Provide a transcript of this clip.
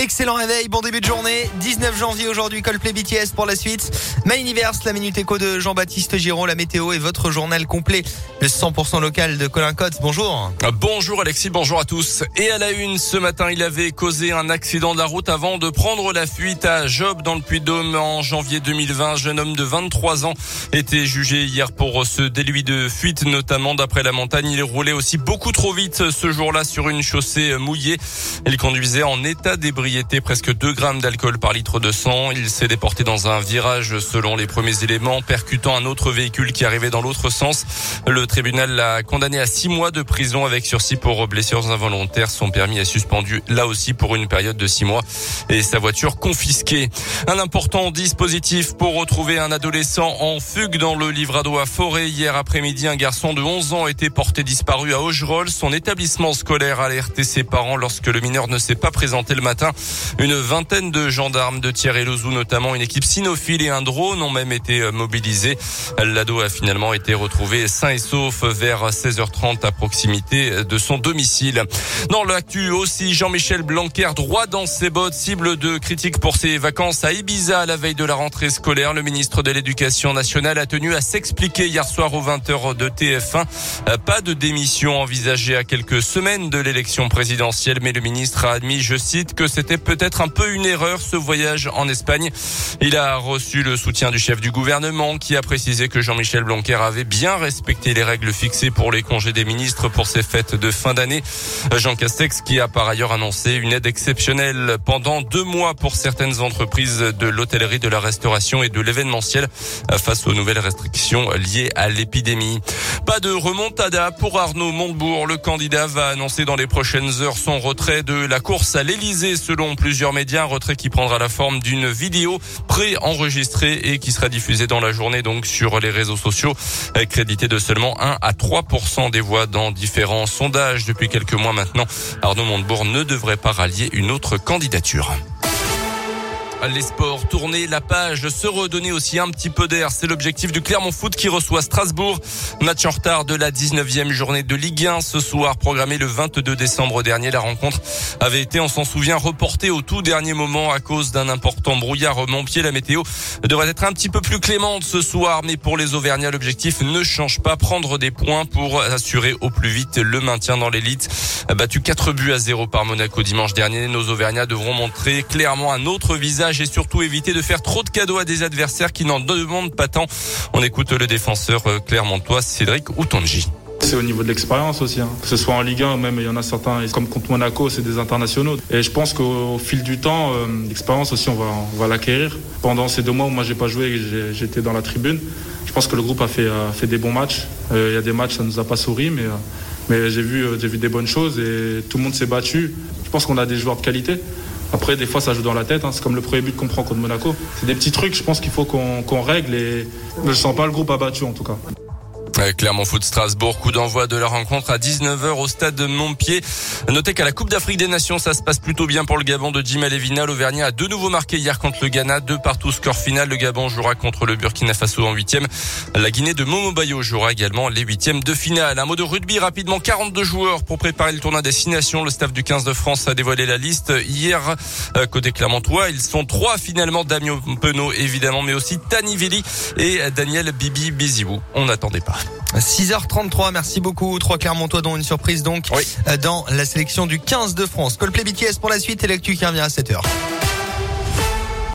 excellent réveil, bon début de journée. 19 janvier aujourd'hui, Coldplay BTS pour la suite. My Universe, la Minute Éco de Jean-Baptiste Giron, la météo et votre journal complet. Le 100% local de Colin Cotte. Bonjour. Bonjour Alexis, bonjour à tous. Et à la une, ce matin, il avait causé un accident de la route avant de prendre la fuite à Job dans le Puy-de-Dôme en janvier 2020. Jeune homme de 23 ans était jugé hier pour ce délit de fuite, notamment d'après la montagne. Il roulait aussi beaucoup trop vite ce jour-là sur une chaussée mouillée. Il conduisait en état d'ébriété, presque 2 grammes d'alcool par litre de sang. Il s'est déporté dans un virage selon les premiers éléments, percutant un autre véhicule qui arrivait dans l'autre sens. Le tribunal l'a condamné à 6 mois de prison avec sursis pour blessures involontaires. Son permis est suspendu là aussi pour une période de 6 mois et sa voiture confisquée. Un important dispositif pour retrouver un adolescent en fugue dans le Livrado à Forêt. Hier après-midi, un garçon de 11 ans été porté disparu à Augerolles. Son établissement scolaire a alerté ses parents lorsque le mineur ne s'est pas présenté le matin. Une vingtaine de gendarmes de Thierry-Lozou, notamment une équipe cynophile et un drone ont même été euh, mobilisés. L'ado a finalement été retrouvé sain et sauf vers 16h30 à proximité de son domicile. Dans l'actu aussi, Jean-Michel Blanquer, droit dans ses bottes, cible de critiques pour ses vacances à Ibiza à la veille de la rentrée scolaire. Le ministre de l'Éducation nationale a tenu à s'expliquer hier soir aux 20h de TF1. Pas de démission envisagée à quelques semaines de l'élection présidentielle, mais le ministre a admis, je cite, que c'était peut-être un peu une erreur ce voyage en Espagne. Il a reçu le soutien du chef du gouvernement qui a précisé que Jean-Michel Blanquer avait bien respecté les règles fixées pour les congés des ministres pour ces fêtes de fin d'année. Jean Castex qui a par ailleurs annoncé une aide exceptionnelle pendant deux mois pour certaines entreprises de l'hôtellerie, de la restauration et de l'événementiel face aux nouvelles restrictions liées à l'épidémie. Pas de remontada pour Arnaud Montebourg. Le candidat va annoncer dans les prochaines heures son retrait de la course à l'Elysée selon plusieurs médias. Un retrait qui prendra la forme d'une vidéo pré-enregistrée et qui sera diffusée dans la journée donc sur les réseaux sociaux. Crédité de seulement 1 à 3% des voix dans différents sondages depuis quelques mois maintenant. Arnaud Montebourg ne devrait pas rallier une autre candidature. Les sports, tourner la page, se redonner aussi un petit peu d'air. C'est l'objectif du Clermont Foot qui reçoit Strasbourg. Match en retard de la 19e journée de Ligue 1 ce soir, programmé le 22 décembre dernier. La rencontre avait été, on s'en souvient, reportée au tout dernier moment à cause d'un important brouillard Montpied. La météo devrait être un petit peu plus clémente ce soir, mais pour les Auvergnats, l'objectif ne change pas. Prendre des points pour assurer au plus vite le maintien dans l'élite. Battu 4 buts à 0 par Monaco dimanche dernier, nos Auvergnats devront montrer clairement un autre visage et surtout éviter de faire trop de cadeaux à des adversaires qui n'en demandent pas tant. On écoute le défenseur euh, clermontois Cédric Outonji. C'est au niveau de l'expérience aussi, hein. que ce soit en Ligue 1, même il y en a certains, comme contre Monaco, c'est des internationaux. Et je pense qu'au fil du temps, euh, l'expérience aussi, on va, l'acquérir. Pendant ces deux mois où moi j'ai pas joué, j'étais dans la tribune. Je pense que le groupe a fait, a fait des bons matchs. Euh, il y a des matchs, ça nous a pas souri, mais, mais j'ai vu, j'ai vu des bonnes choses et tout le monde s'est battu. Je pense qu'on a des joueurs de qualité. Après, des fois, ça joue dans la tête. Hein. C'est comme le premier but qu'on prend contre Monaco. C'est des petits trucs, je pense qu'il faut qu'on règle. Et je ne sens pas le groupe abattu, en tout cas. Clermont Foot Strasbourg, coup d'envoi de la rencontre à 19h au stade de Montpied. Notez qu'à la Coupe d'Afrique des Nations, ça se passe plutôt bien pour le Gabon de Jim Alevina. L'Auvergnat a de nouveau marqué hier contre le Ghana, deux partout score final. Le Gabon jouera contre le Burkina Faso en huitième. La Guinée de Momo Bayo jouera également les huitièmes de finale. Un mot de rugby rapidement, 42 joueurs pour préparer le tournoi Destination. Le staff du 15 de France a dévoilé la liste hier. Euh, côté Clermontois, ils sont trois finalement. Damien Penaud évidemment, mais aussi Tani Vili et Daniel Bibi Biziou. On n'attendait pas. 6h33, merci beaucoup. Trois Clermontois dont une surprise donc oui. dans la sélection du 15 de France. Coldplay BTS pour la suite et l'actu qui revient à 7h.